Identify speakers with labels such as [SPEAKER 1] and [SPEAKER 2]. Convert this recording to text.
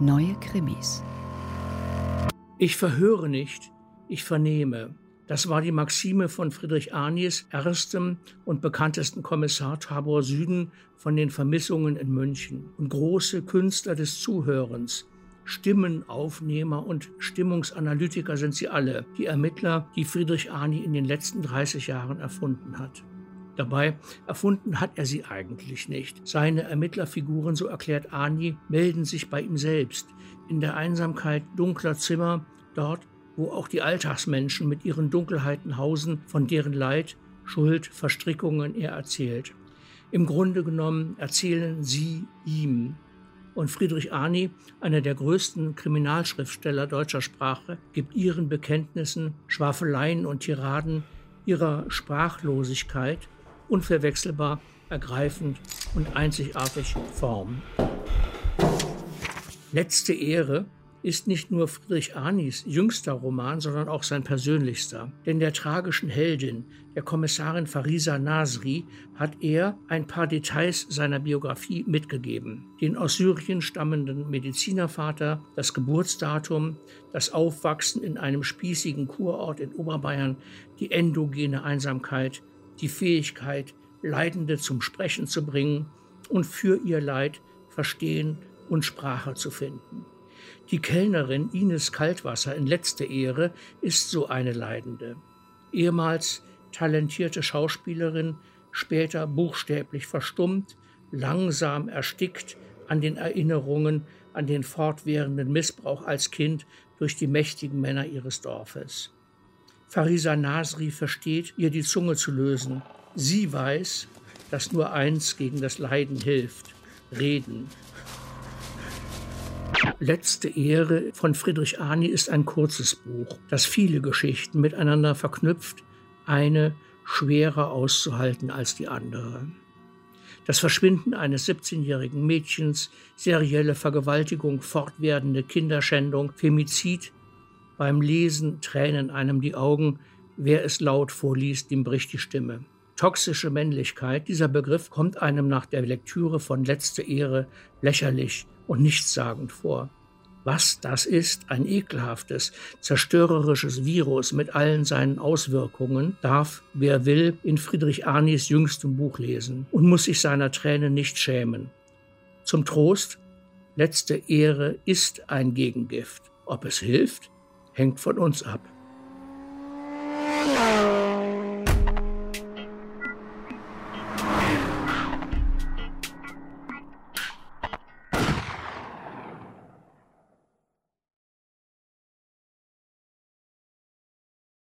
[SPEAKER 1] Neue Krimis.
[SPEAKER 2] Ich verhöre nicht, ich vernehme. Das war die Maxime von Friedrich Arnies, erstem und bekanntesten Kommissar Tabor Süden von den Vermissungen in München. Und große Künstler des Zuhörens, Stimmenaufnehmer und Stimmungsanalytiker sind sie alle, die Ermittler, die Friedrich Arni in den letzten 30 Jahren erfunden hat. Dabei erfunden hat er sie eigentlich nicht. Seine Ermittlerfiguren, so erklärt Arni, melden sich bei ihm selbst, in der Einsamkeit dunkler Zimmer, dort, wo auch die Alltagsmenschen mit ihren Dunkelheiten hausen, von deren Leid, Schuld, Verstrickungen er erzählt. Im Grunde genommen erzählen sie ihm. Und Friedrich Arni, einer der größten Kriminalschriftsteller deutscher Sprache, gibt ihren Bekenntnissen, Schwafeleien und Tiraden, ihrer Sprachlosigkeit unverwechselbar, ergreifend und einzigartig Form. Letzte Ehre ist nicht nur Friedrich Arnis jüngster Roman, sondern auch sein persönlichster. Denn der tragischen Heldin, der Kommissarin Farisa Nasri, hat er ein paar Details seiner Biografie mitgegeben. Den aus Syrien stammenden Medizinervater, das Geburtsdatum, das Aufwachsen in einem spießigen Kurort in Oberbayern, die endogene Einsamkeit, die Fähigkeit, Leidende zum Sprechen zu bringen und für ihr Leid Verstehen und Sprache zu finden. Die Kellnerin Ines Kaltwasser in letzter Ehre ist so eine Leidende. Ehemals talentierte Schauspielerin, später buchstäblich verstummt, langsam erstickt an den Erinnerungen an den fortwährenden Missbrauch als Kind durch die mächtigen Männer ihres Dorfes. Farisa Nasri versteht, ihr die Zunge zu lösen. Sie weiß, dass nur eins gegen das Leiden hilft: Reden. Letzte Ehre von Friedrich Arni ist ein kurzes Buch, das viele Geschichten miteinander verknüpft, eine schwerer auszuhalten als die andere. Das Verschwinden eines 17-jährigen Mädchens, serielle Vergewaltigung, fortwährende Kinderschändung, Femizid, beim Lesen tränen einem die Augen, wer es laut vorliest, dem bricht die Stimme. Toxische Männlichkeit, dieser Begriff kommt einem nach der Lektüre von Letzte Ehre lächerlich und nichtssagend vor. Was das ist, ein ekelhaftes, zerstörerisches Virus mit allen seinen Auswirkungen, darf, wer will, in Friedrich Arnis jüngstem Buch lesen und muss sich seiner Tränen nicht schämen. Zum Trost, letzte Ehre ist ein Gegengift. Ob es hilft? Hängt von uns ab.